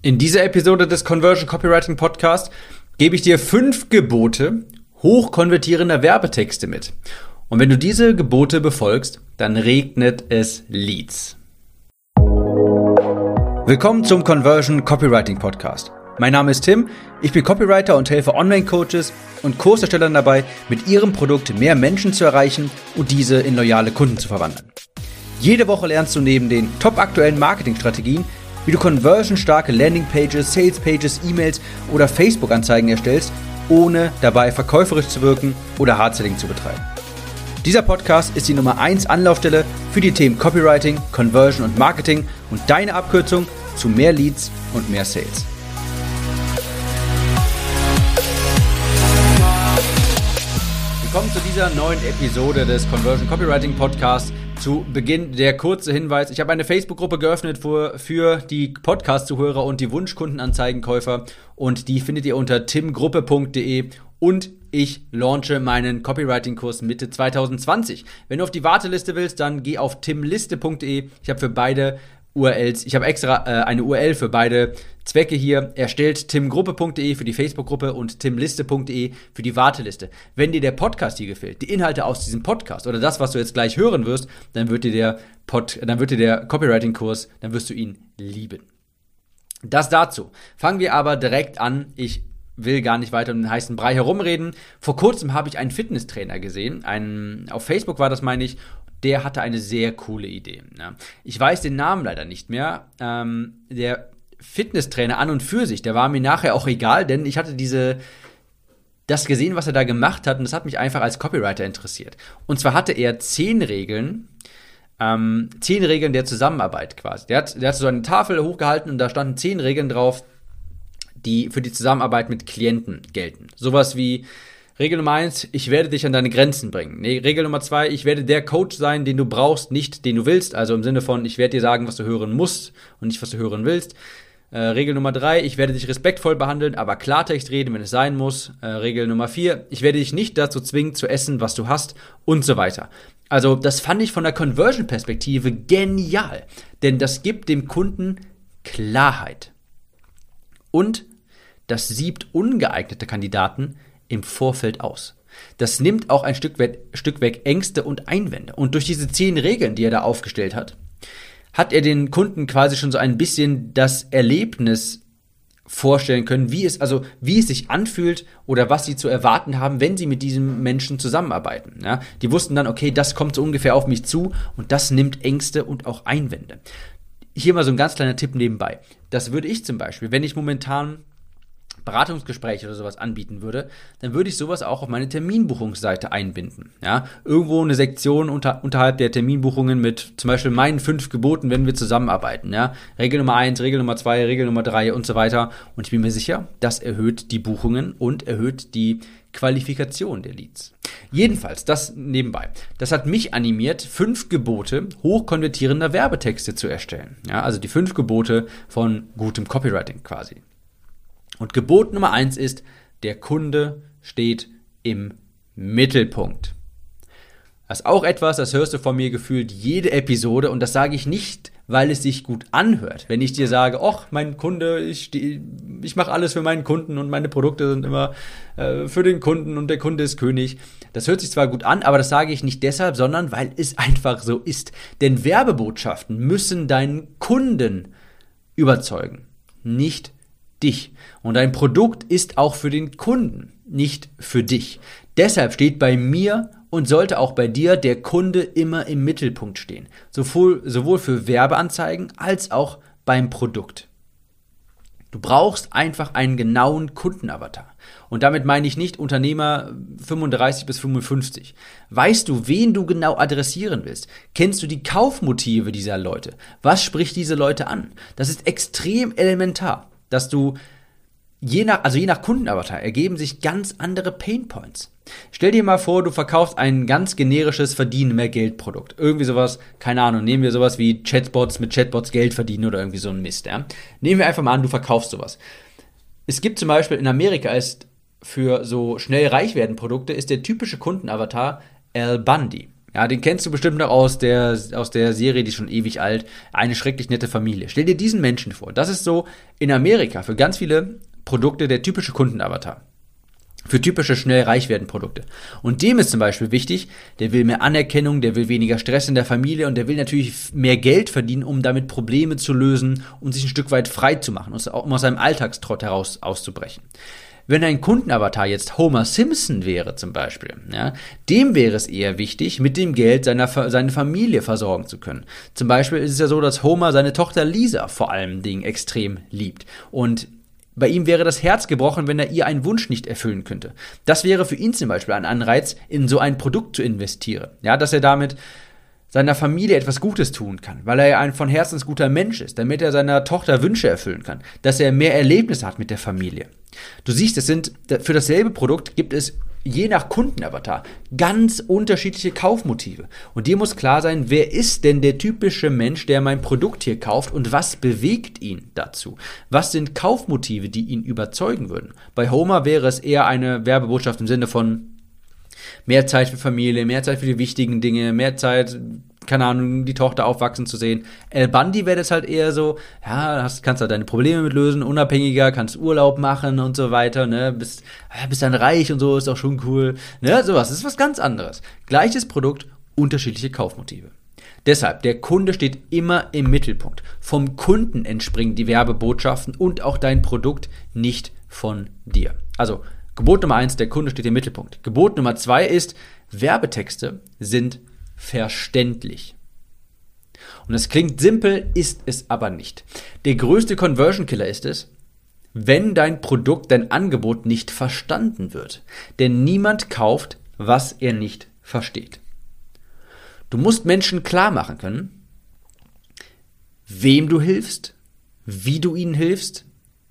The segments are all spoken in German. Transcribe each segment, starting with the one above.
In dieser Episode des Conversion Copywriting Podcast gebe ich dir fünf Gebote hochkonvertierender Werbetexte mit. Und wenn du diese Gebote befolgst, dann regnet es Leads. Willkommen zum Conversion Copywriting Podcast. Mein Name ist Tim, ich bin Copywriter und helfe Online-Coaches und Kurserstellern dabei, mit ihrem Produkt mehr Menschen zu erreichen und diese in loyale Kunden zu verwandeln. Jede Woche lernst du neben den top aktuellen Marketingstrategien, wie du conversionstarke Landingpages, Salespages, E-Mails oder Facebook-Anzeigen erstellst, ohne dabei verkäuferisch zu wirken oder Hardselling zu betreiben. Dieser Podcast ist die Nummer 1 Anlaufstelle für die Themen Copywriting, Conversion und Marketing und deine Abkürzung zu mehr Leads und mehr Sales. Willkommen zu dieser neuen Episode des Conversion Copywriting Podcasts. Zu Beginn der kurze Hinweis. Ich habe eine Facebook-Gruppe geöffnet für, für die Podcast-Zuhörer und die Wunschkundenanzeigenkäufer und die findet ihr unter timgruppe.de und ich launche meinen Copywriting-Kurs Mitte 2020. Wenn du auf die Warteliste willst, dann geh auf timliste.de. Ich habe für beide URLs. Ich habe extra äh, eine URL für beide Zwecke hier erstellt. timgruppe.de für die Facebook-Gruppe und timliste.de für die Warteliste. Wenn dir der Podcast hier gefällt, die Inhalte aus diesem Podcast oder das, was du jetzt gleich hören wirst, dann wird dir der, Pod, dann wird dir der Copywriting-Kurs, dann wirst du ihn lieben. Das dazu. Fangen wir aber direkt an. Ich will gar nicht weiter um den heißen Brei herumreden. Vor kurzem habe ich einen Fitnesstrainer gesehen. Einen, auf Facebook war das, meine ich der hatte eine sehr coole Idee. Ja. Ich weiß den Namen leider nicht mehr. Ähm, der Fitnesstrainer an und für sich, der war mir nachher auch egal, denn ich hatte diese das gesehen, was er da gemacht hat, und das hat mich einfach als Copywriter interessiert. Und zwar hatte er zehn Regeln, ähm, zehn Regeln der Zusammenarbeit quasi. Der hat, der hat so eine Tafel hochgehalten und da standen zehn Regeln drauf, die für die Zusammenarbeit mit Klienten gelten. Sowas wie Regel Nummer eins, ich werde dich an deine Grenzen bringen. Nee, Regel Nummer zwei, ich werde der Coach sein, den du brauchst, nicht den du willst. Also im Sinne von, ich werde dir sagen, was du hören musst und nicht, was du hören willst. Äh, Regel Nummer drei, ich werde dich respektvoll behandeln, aber Klartext reden, wenn es sein muss. Äh, Regel Nummer vier, ich werde dich nicht dazu zwingen, zu essen, was du hast und so weiter. Also das fand ich von der Conversion-Perspektive genial, denn das gibt dem Kunden Klarheit. Und das siebt ungeeignete Kandidaten im Vorfeld aus. Das nimmt auch ein Stück weg, Stück weg Ängste und Einwände. Und durch diese zehn Regeln, die er da aufgestellt hat, hat er den Kunden quasi schon so ein bisschen das Erlebnis vorstellen können, wie es also wie es sich anfühlt oder was sie zu erwarten haben, wenn sie mit diesem Menschen zusammenarbeiten. Ja, die wussten dann, okay, das kommt so ungefähr auf mich zu und das nimmt Ängste und auch Einwände. Hier mal so ein ganz kleiner Tipp nebenbei. Das würde ich zum Beispiel, wenn ich momentan Beratungsgespräche oder sowas anbieten würde, dann würde ich sowas auch auf meine Terminbuchungsseite einbinden. Ja, irgendwo eine Sektion unter, unterhalb der Terminbuchungen mit zum Beispiel meinen fünf Geboten, wenn wir zusammenarbeiten. Ja, Regel Nummer eins, Regel Nummer zwei, Regel Nummer drei und so weiter. Und ich bin mir sicher, das erhöht die Buchungen und erhöht die Qualifikation der Leads. Jedenfalls, das nebenbei. Das hat mich animiert, fünf Gebote hochkonvertierender Werbetexte zu erstellen. Ja, also die fünf Gebote von gutem Copywriting quasi. Und Gebot Nummer eins ist, der Kunde steht im Mittelpunkt. Das ist auch etwas, das hörst du von mir gefühlt jede Episode und das sage ich nicht, weil es sich gut anhört. Wenn ich dir sage, ach, mein Kunde, ich, ich mache alles für meinen Kunden und meine Produkte sind immer äh, für den Kunden und der Kunde ist König. Das hört sich zwar gut an, aber das sage ich nicht deshalb, sondern weil es einfach so ist. Denn Werbebotschaften müssen deinen Kunden überzeugen, nicht dich. Und dein Produkt ist auch für den Kunden, nicht für dich. Deshalb steht bei mir und sollte auch bei dir der Kunde immer im Mittelpunkt stehen. Sowohl, sowohl für Werbeanzeigen als auch beim Produkt. Du brauchst einfach einen genauen Kundenavatar. Und damit meine ich nicht Unternehmer 35 bis 55. Weißt du, wen du genau adressieren willst? Kennst du die Kaufmotive dieser Leute? Was spricht diese Leute an? Das ist extrem elementar dass du je nach, also je nach Kundenavatar ergeben sich ganz andere Painpoints. Stell dir mal vor, du verkaufst ein ganz generisches Verdienen mehr Geld Produkt. Irgendwie sowas, keine Ahnung, nehmen wir sowas wie Chatbots mit Chatbots Geld verdienen oder irgendwie so ein Mist, ja. Nehmen wir einfach mal an, du verkaufst sowas. Es gibt zum Beispiel in Amerika ist für so schnell reich werden Produkte ist der typische Kundenavatar Al Bundy. Ja, den kennst du bestimmt noch aus der, aus der Serie, die ist schon ewig alt. Eine schrecklich nette Familie. Stell dir diesen Menschen vor. Das ist so in Amerika für ganz viele Produkte der typische Kundenavatar. Für typische schnell reich werden Produkte. Und dem ist zum Beispiel wichtig, der will mehr Anerkennung, der will weniger Stress in der Familie und der will natürlich mehr Geld verdienen, um damit Probleme zu lösen und sich ein Stück weit frei zu machen, um aus seinem Alltagstrott heraus auszubrechen. Wenn ein Kundenavatar jetzt Homer Simpson wäre zum Beispiel, ja, dem wäre es eher wichtig, mit dem Geld seiner, seine Familie versorgen zu können. Zum Beispiel ist es ja so, dass Homer seine Tochter Lisa vor allem Dingen extrem liebt. Und bei ihm wäre das Herz gebrochen, wenn er ihr einen Wunsch nicht erfüllen könnte. Das wäre für ihn zum Beispiel ein Anreiz, in so ein Produkt zu investieren. Ja, dass er damit seiner Familie etwas Gutes tun kann, weil er ja ein von Herzens guter Mensch ist, damit er seiner Tochter Wünsche erfüllen kann, dass er mehr Erlebnisse hat mit der Familie. Du siehst, es sind für dasselbe Produkt gibt es je nach Kundenavatar ganz unterschiedliche Kaufmotive. Und dir muss klar sein, wer ist denn der typische Mensch, der mein Produkt hier kauft und was bewegt ihn dazu? Was sind Kaufmotive, die ihn überzeugen würden? Bei Homer wäre es eher eine Werbebotschaft im Sinne von mehr Zeit für Familie, mehr Zeit für die wichtigen Dinge, mehr Zeit, keine Ahnung, die Tochter aufwachsen zu sehen. El Bandi wäre das halt eher so, ja, hast, kannst halt deine Probleme mit lösen, unabhängiger, kannst Urlaub machen und so weiter, ne, bist, bist dann reich und so, ist auch schon cool, ne, sowas, das ist was ganz anderes. Gleiches Produkt, unterschiedliche Kaufmotive. Deshalb, der Kunde steht immer im Mittelpunkt. Vom Kunden entspringen die Werbebotschaften und auch dein Produkt nicht von dir. Also Gebot Nummer eins, der Kunde steht im Mittelpunkt. Gebot Nummer zwei ist, Werbetexte sind verständlich. Und das klingt simpel, ist es aber nicht. Der größte Conversion Killer ist es, wenn dein Produkt, dein Angebot nicht verstanden wird. Denn niemand kauft, was er nicht versteht. Du musst Menschen klar machen können, wem du hilfst, wie du ihnen hilfst,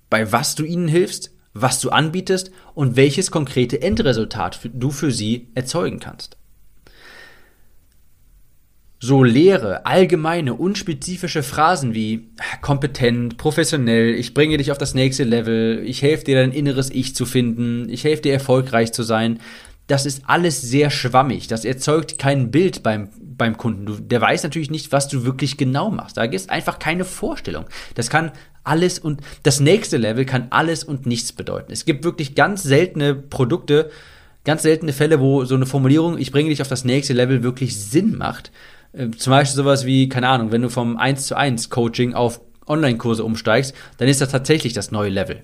bei was du ihnen hilfst was du anbietest und welches konkrete Endresultat du für sie erzeugen kannst. So leere, allgemeine, unspezifische Phrasen wie kompetent, professionell, ich bringe dich auf das nächste Level, ich helfe dir dein inneres Ich zu finden, ich helfe dir erfolgreich zu sein, das ist alles sehr schwammig. Das erzeugt kein Bild beim, beim Kunden. Du, der weiß natürlich nicht, was du wirklich genau machst. Da ist einfach keine Vorstellung. Das kann alles und das nächste Level kann alles und nichts bedeuten. Es gibt wirklich ganz seltene Produkte, ganz seltene Fälle, wo so eine Formulierung, ich bringe dich auf das nächste Level, wirklich Sinn macht. Äh, zum Beispiel sowas wie, keine Ahnung, wenn du vom 1 zu 1 Coaching auf Online-Kurse umsteigst, dann ist das tatsächlich das neue Level.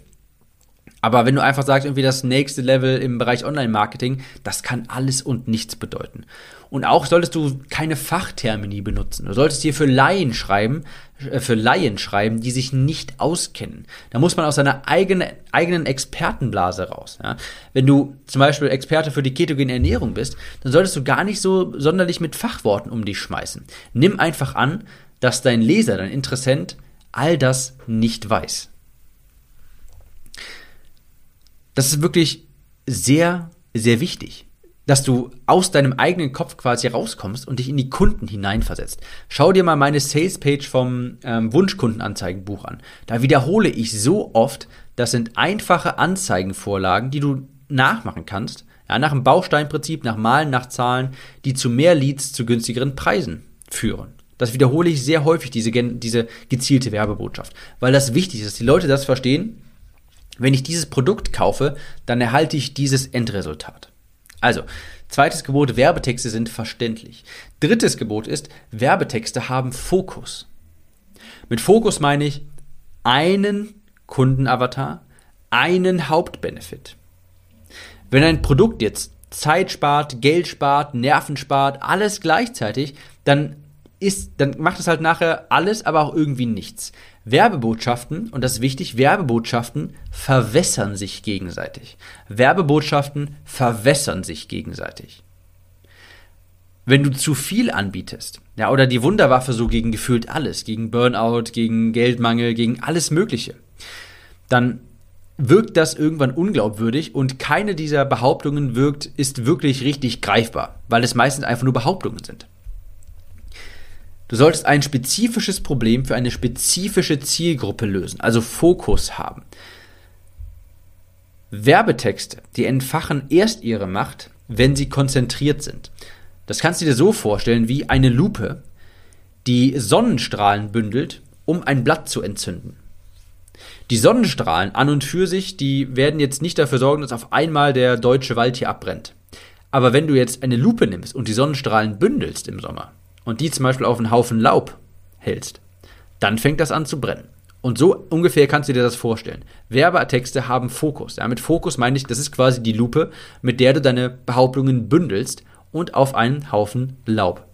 Aber wenn du einfach sagst, irgendwie das nächste Level im Bereich Online-Marketing, das kann alles und nichts bedeuten. Und auch solltest du keine Fachtermini benutzen. Du solltest hier für Laien schreiben, äh, für Laien schreiben, die sich nicht auskennen. Da muss man aus seiner eigenen, eigenen Expertenblase raus. Ja? Wenn du zum Beispiel Experte für die ketogene Ernährung bist, dann solltest du gar nicht so sonderlich mit Fachworten um dich schmeißen. Nimm einfach an, dass dein Leser, dein Interessent all das nicht weiß. Das ist wirklich sehr, sehr wichtig, dass du aus deinem eigenen Kopf quasi rauskommst und dich in die Kunden hineinversetzt. Schau dir mal meine Salespage vom ähm, Wunschkundenanzeigenbuch an. Da wiederhole ich so oft, das sind einfache Anzeigenvorlagen, die du nachmachen kannst, ja, nach dem Bausteinprinzip, nach Malen, nach Zahlen, die zu mehr Leads zu günstigeren Preisen führen. Das wiederhole ich sehr häufig, diese, diese gezielte Werbebotschaft, weil das wichtig ist, dass die Leute das verstehen wenn ich dieses Produkt kaufe, dann erhalte ich dieses Endresultat. Also, zweites Gebot, Werbetexte sind verständlich. Drittes Gebot ist, Werbetexte haben Fokus. Mit Fokus meine ich einen Kundenavatar, einen Hauptbenefit. Wenn ein Produkt jetzt Zeit spart, Geld spart, Nerven spart, alles gleichzeitig, dann ist, dann macht es halt nachher alles, aber auch irgendwie nichts. Werbebotschaften, und das ist wichtig, Werbebotschaften verwässern sich gegenseitig. Werbebotschaften verwässern sich gegenseitig. Wenn du zu viel anbietest, ja, oder die Wunderwaffe so gegen gefühlt alles, gegen Burnout, gegen Geldmangel, gegen alles Mögliche, dann wirkt das irgendwann unglaubwürdig und keine dieser Behauptungen wirkt, ist wirklich richtig greifbar, weil es meistens einfach nur Behauptungen sind. Du solltest ein spezifisches Problem für eine spezifische Zielgruppe lösen, also Fokus haben. Werbetexte, die entfachen erst ihre Macht, wenn sie konzentriert sind. Das kannst du dir so vorstellen wie eine Lupe, die Sonnenstrahlen bündelt, um ein Blatt zu entzünden. Die Sonnenstrahlen an und für sich, die werden jetzt nicht dafür sorgen, dass auf einmal der deutsche Wald hier abbrennt. Aber wenn du jetzt eine Lupe nimmst und die Sonnenstrahlen bündelst im Sommer und die zum Beispiel auf einen Haufen Laub hältst, dann fängt das an zu brennen. Und so ungefähr kannst du dir das vorstellen. Werbetexte haben Fokus. Ja, mit Fokus meine ich, das ist quasi die Lupe, mit der du deine Behauptungen bündelst und auf einen Haufen Laub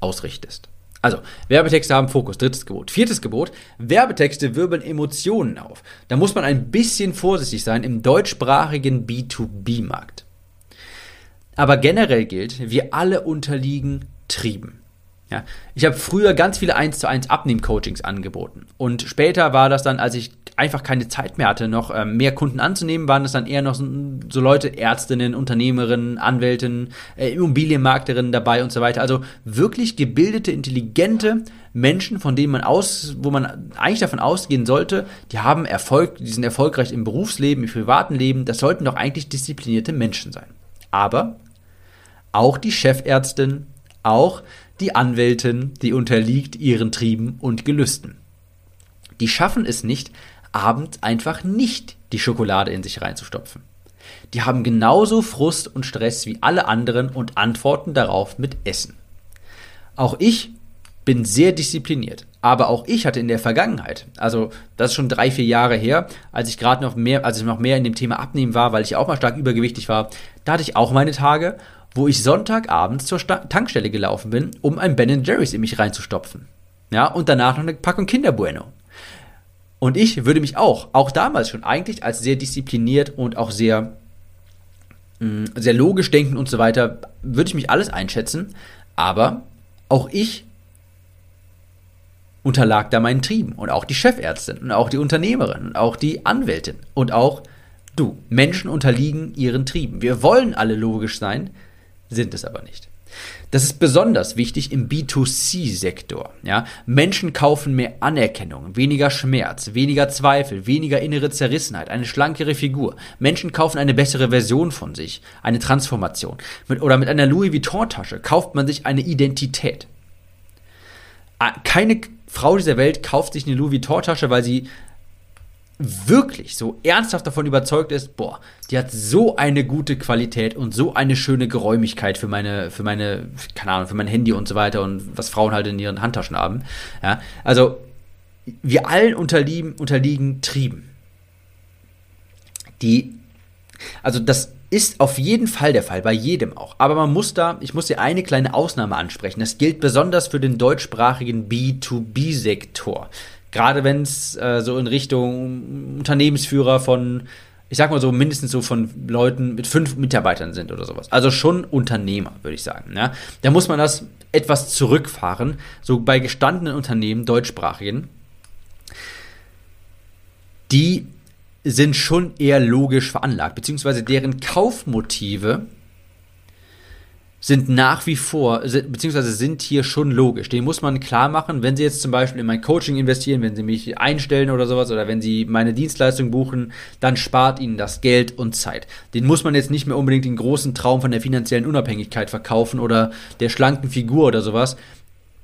ausrichtest. Also, Werbetexte haben Fokus, drittes Gebot. Viertes Gebot, Werbetexte wirbeln Emotionen auf. Da muss man ein bisschen vorsichtig sein im deutschsprachigen B2B-Markt. Aber generell gilt, wir alle unterliegen Trieben. Ja, ich habe früher ganz viele 1 zu 1 Abnehm-Coachings angeboten. Und später war das dann, als ich einfach keine Zeit mehr hatte, noch ähm, mehr Kunden anzunehmen, waren das dann eher noch so, so Leute, Ärztinnen, Unternehmerinnen, Anwältinnen, äh, Immobilienmarkterinnen dabei und so weiter. Also wirklich gebildete, intelligente Menschen, von denen man aus, wo man eigentlich davon ausgehen sollte, die haben Erfolg, die sind erfolgreich im Berufsleben, im privaten Leben. Das sollten doch eigentlich disziplinierte Menschen sein. Aber auch die Chefärztin, auch die Anwältin, die unterliegt ihren Trieben und Gelüsten. Die schaffen es nicht, abends einfach nicht die Schokolade in sich reinzustopfen. Die haben genauso Frust und Stress wie alle anderen und antworten darauf mit Essen. Auch ich bin sehr diszipliniert. Aber auch ich hatte in der Vergangenheit, also das ist schon drei, vier Jahre her, als ich gerade noch mehr, als ich noch mehr in dem Thema Abnehmen war, weil ich auch mal stark übergewichtig war, da hatte ich auch meine Tage, wo ich Sonntagabends zur Sta Tankstelle gelaufen bin, um ein Ben Jerry's in mich reinzustopfen. Ja, und danach noch eine Packung Kinder Bueno. Und ich würde mich auch, auch damals schon eigentlich als sehr diszipliniert und auch sehr, mh, mm, sehr logisch denken und so weiter, würde ich mich alles einschätzen. Aber auch ich unterlag da meinen Trieben und auch die Chefärztin und auch die Unternehmerin und auch die Anwältin und auch du. Menschen unterliegen ihren Trieben. Wir wollen alle logisch sein, sind es aber nicht. Das ist besonders wichtig im B2C-Sektor. Ja? Menschen kaufen mehr Anerkennung, weniger Schmerz, weniger Zweifel, weniger innere Zerrissenheit, eine schlankere Figur. Menschen kaufen eine bessere Version von sich, eine Transformation. Mit, oder mit einer Louis Vuitton-Tasche kauft man sich eine Identität. Ah, keine Frau dieser Welt kauft sich eine Louis Vuitton-Tasche, weil sie wirklich so ernsthaft davon überzeugt ist, boah, die hat so eine gute Qualität und so eine schöne Geräumigkeit für meine, für meine, keine Ahnung, für mein Handy und so weiter und was Frauen halt in ihren Handtaschen haben. Ja, also wir allen unterliegen, unterliegen Trieben. Die, also das ist auf jeden Fall der Fall, bei jedem auch. Aber man muss da, ich muss hier eine kleine Ausnahme ansprechen. Das gilt besonders für den deutschsprachigen B2B-Sektor. Gerade wenn es äh, so in Richtung Unternehmensführer von, ich sag mal so, mindestens so von Leuten mit fünf Mitarbeitern sind oder sowas. Also schon Unternehmer, würde ich sagen. Ja? Da muss man das etwas zurückfahren. So bei gestandenen Unternehmen, deutschsprachigen, die sind schon eher logisch veranlagt, beziehungsweise deren Kaufmotive sind nach wie vor, beziehungsweise sind hier schon logisch. Den muss man klar machen, wenn Sie jetzt zum Beispiel in mein Coaching investieren, wenn Sie mich einstellen oder sowas, oder wenn Sie meine Dienstleistung buchen, dann spart Ihnen das Geld und Zeit. Den muss man jetzt nicht mehr unbedingt den großen Traum von der finanziellen Unabhängigkeit verkaufen oder der schlanken Figur oder sowas.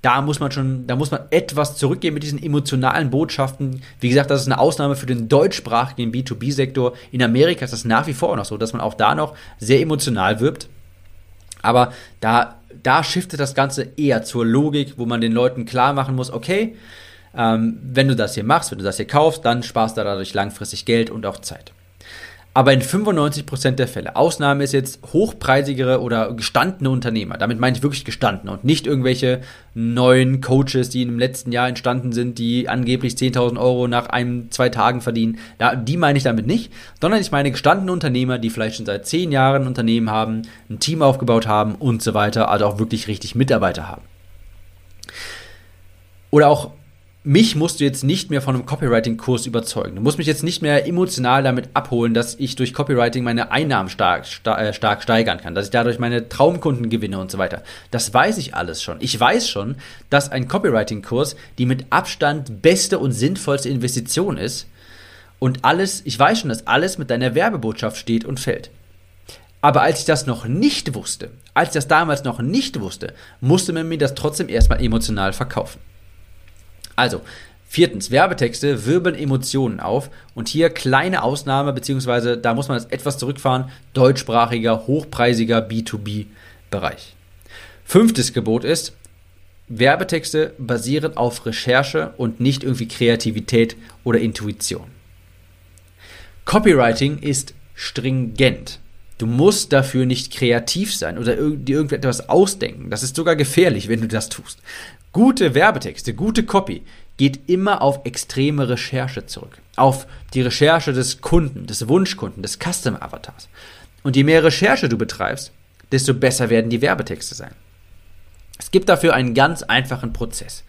Da muss man schon, da muss man etwas zurückgehen mit diesen emotionalen Botschaften. Wie gesagt, das ist eine Ausnahme für den deutschsprachigen B2B-Sektor. In Amerika ist das nach wie vor noch so, dass man auch da noch sehr emotional wirbt aber da, da shiftet das Ganze eher zur Logik, wo man den Leuten klar machen muss, okay, ähm, wenn du das hier machst, wenn du das hier kaufst, dann sparst du dadurch langfristig Geld und auch Zeit. Aber in 95% der Fälle, Ausnahme ist jetzt hochpreisigere oder gestandene Unternehmer. Damit meine ich wirklich gestandene und nicht irgendwelche neuen Coaches, die im letzten Jahr entstanden sind, die angeblich 10.000 Euro nach einem, zwei Tagen verdienen. Ja, die meine ich damit nicht, sondern ich meine gestandene Unternehmer, die vielleicht schon seit 10 Jahren ein Unternehmen haben, ein Team aufgebaut haben und so weiter, also auch wirklich richtig Mitarbeiter haben. Oder auch mich musst du jetzt nicht mehr von einem Copywriting-Kurs überzeugen. Du musst mich jetzt nicht mehr emotional damit abholen, dass ich durch Copywriting meine Einnahmen stark, äh, stark steigern kann, dass ich dadurch meine Traumkunden gewinne und so weiter. Das weiß ich alles schon. Ich weiß schon, dass ein Copywriting-Kurs die mit Abstand beste und sinnvollste Investition ist. Und alles, ich weiß schon, dass alles mit deiner Werbebotschaft steht und fällt. Aber als ich das noch nicht wusste, als ich das damals noch nicht wusste, musste man mir das trotzdem erstmal emotional verkaufen. Also, viertens, Werbetexte wirbeln Emotionen auf und hier kleine Ausnahme, beziehungsweise da muss man jetzt etwas zurückfahren, deutschsprachiger, hochpreisiger B2B-Bereich. Fünftes Gebot ist, Werbetexte basieren auf Recherche und nicht irgendwie Kreativität oder Intuition. Copywriting ist stringent. Du musst dafür nicht kreativ sein oder dir irgendetwas ausdenken. Das ist sogar gefährlich, wenn du das tust. Gute Werbetexte, gute Copy geht immer auf extreme Recherche zurück. Auf die Recherche des Kunden, des Wunschkunden, des Customer Avatars. Und je mehr Recherche du betreibst, desto besser werden die Werbetexte sein. Es gibt dafür einen ganz einfachen Prozess.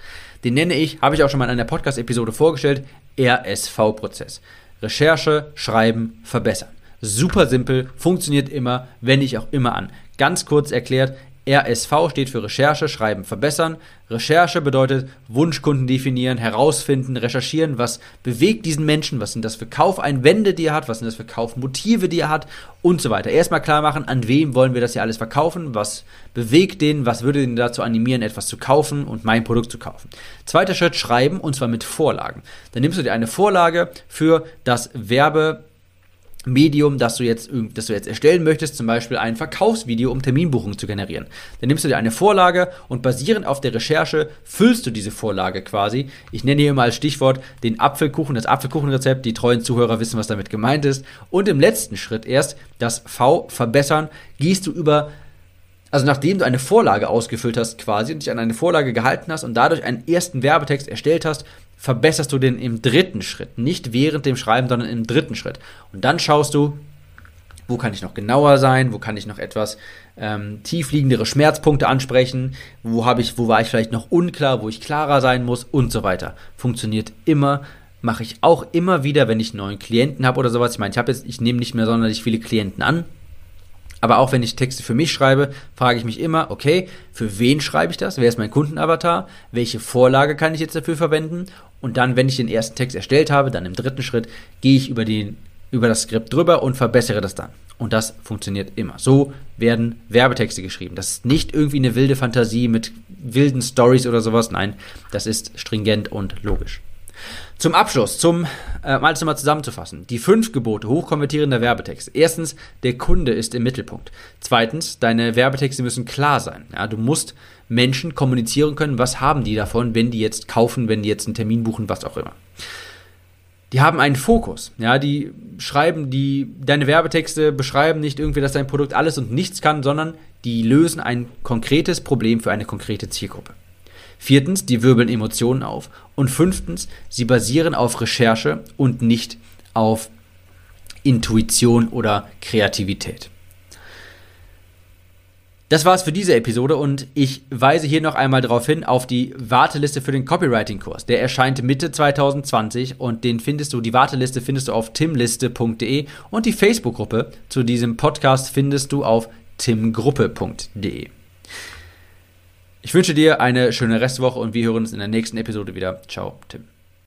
Den nenne ich, habe ich auch schon mal in einer Podcast-Episode vorgestellt, RSV-Prozess. Recherche, Schreiben, Verbessern. Super simpel, funktioniert immer, wende ich auch immer an. Ganz kurz erklärt, RSV steht für Recherche, Schreiben, Verbessern. Recherche bedeutet Wunschkunden definieren, herausfinden, recherchieren, was bewegt diesen Menschen, was sind das für Kaufeinwände, die er hat, was sind das für Kaufmotive, die er hat und so weiter. Erstmal klar machen, an wem wollen wir das hier alles verkaufen, was bewegt den, was würde den dazu animieren, etwas zu kaufen und mein Produkt zu kaufen. Zweiter Schritt, schreiben und zwar mit Vorlagen. Dann nimmst du dir eine Vorlage für das Werbe Medium, das du jetzt, das du jetzt erstellen möchtest, zum Beispiel ein Verkaufsvideo, um Terminbuchungen zu generieren. Dann nimmst du dir eine Vorlage und basierend auf der Recherche füllst du diese Vorlage quasi. Ich nenne hier mal als Stichwort den Apfelkuchen, das Apfelkuchenrezept. Die treuen Zuhörer wissen, was damit gemeint ist. Und im letzten Schritt erst das V verbessern, gehst du über also nachdem du eine Vorlage ausgefüllt hast quasi und dich an eine Vorlage gehalten hast und dadurch einen ersten Werbetext erstellt hast, verbesserst du den im dritten Schritt. Nicht während dem Schreiben, sondern im dritten Schritt. Und dann schaust du, wo kann ich noch genauer sein, wo kann ich noch etwas ähm, tiefliegendere Schmerzpunkte ansprechen, wo ich, wo war ich vielleicht noch unklar, wo ich klarer sein muss und so weiter. Funktioniert immer, mache ich auch immer wieder, wenn ich neuen Klienten habe oder sowas. Ich meine, ich habe jetzt, ich nehme nicht mehr sonderlich viele Klienten an, aber auch wenn ich Texte für mich schreibe, frage ich mich immer, okay, für wen schreibe ich das? Wer ist mein Kundenavatar? Welche Vorlage kann ich jetzt dafür verwenden? Und dann, wenn ich den ersten Text erstellt habe, dann im dritten Schritt gehe ich über, den, über das Skript drüber und verbessere das dann. Und das funktioniert immer. So werden Werbetexte geschrieben. Das ist nicht irgendwie eine wilde Fantasie mit wilden Stories oder sowas. Nein, das ist stringent und logisch. Zum Abschluss, zum äh, mal nochmal zusammenzufassen. Die fünf Gebote hochkonvertierender Werbetexte. Erstens, der Kunde ist im Mittelpunkt. Zweitens, deine Werbetexte müssen klar sein. Ja, du musst Menschen kommunizieren können, was haben die davon, wenn die jetzt kaufen, wenn die jetzt einen Termin buchen, was auch immer. Die haben einen Fokus, ja, die schreiben, die, deine Werbetexte beschreiben nicht irgendwie, dass dein Produkt alles und nichts kann, sondern die lösen ein konkretes Problem für eine konkrete Zielgruppe. Viertens, die wirbeln Emotionen auf. Und fünftens, sie basieren auf Recherche und nicht auf Intuition oder Kreativität. Das war's für diese Episode und ich weise hier noch einmal darauf hin auf die Warteliste für den Copywriting-Kurs. Der erscheint Mitte 2020 und den findest du, die Warteliste findest du auf timliste.de und die Facebook-Gruppe zu diesem Podcast findest du auf timgruppe.de. Ich wünsche dir eine schöne Restwoche und wir hören uns in der nächsten Episode wieder. Ciao, Tim.